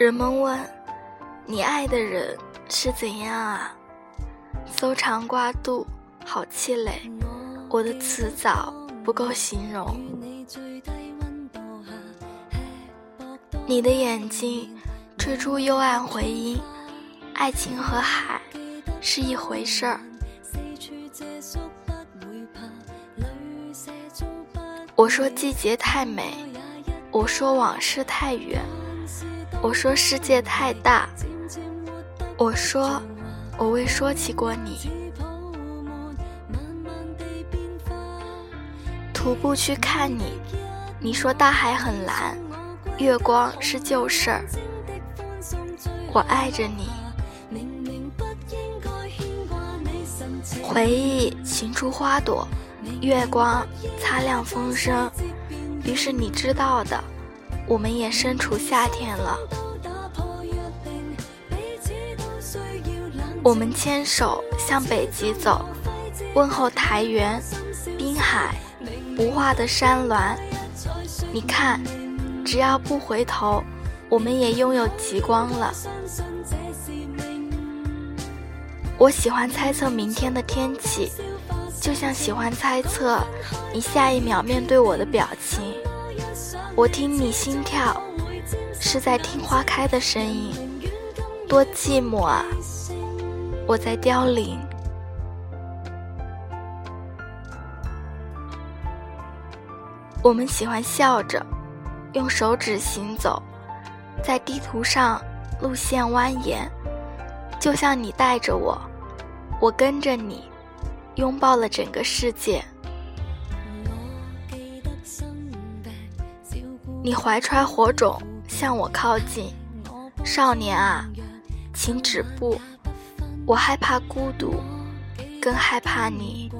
人们问：“你爱的人是怎样啊？”搜肠刮肚，好气馁。我的词藻不够形容。你的眼睛吹出幽暗回音，爱情和海是一回事儿。我说季节太美，我说往事太远。我说世界太大，我说我未说起过你。徒步去看你，你说大海很蓝，月光是旧事儿。我爱着你，回忆情出花朵，月光擦亮风声。于是你知道的。我们也身处夏天了，我们牵手向北极走，问候台原、滨海、无化的山峦。你看，只要不回头，我们也拥有极光了。我喜欢猜测明天的天气，就像喜欢猜测你下一秒面对我的表情。我听你心跳，是在听花开的声音，多寂寞啊！我在凋零。我们喜欢笑着，用手指行走，在地图上路线蜿蜒，就像你带着我，我跟着你，拥抱了整个世界。你怀揣火种向我靠近，少年啊，请止步！我害怕孤独，更害怕你。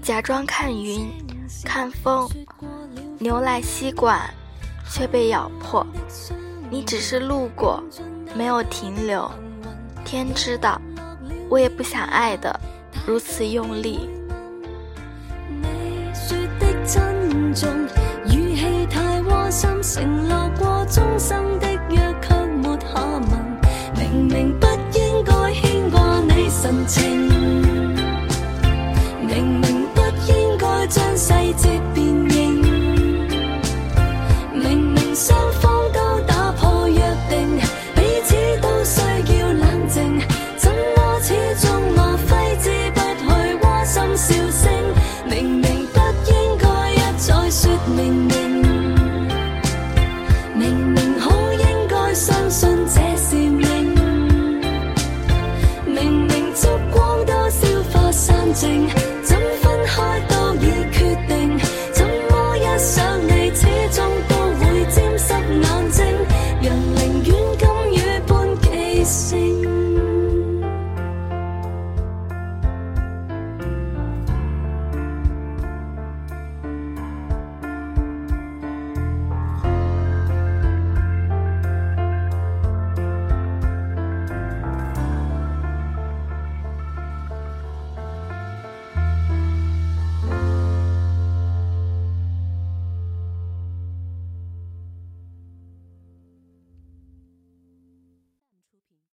假装看云，看风，牛奶吸管却被咬破。你只是路过，没有停留。天知道，我也不想爱的如此用力。sing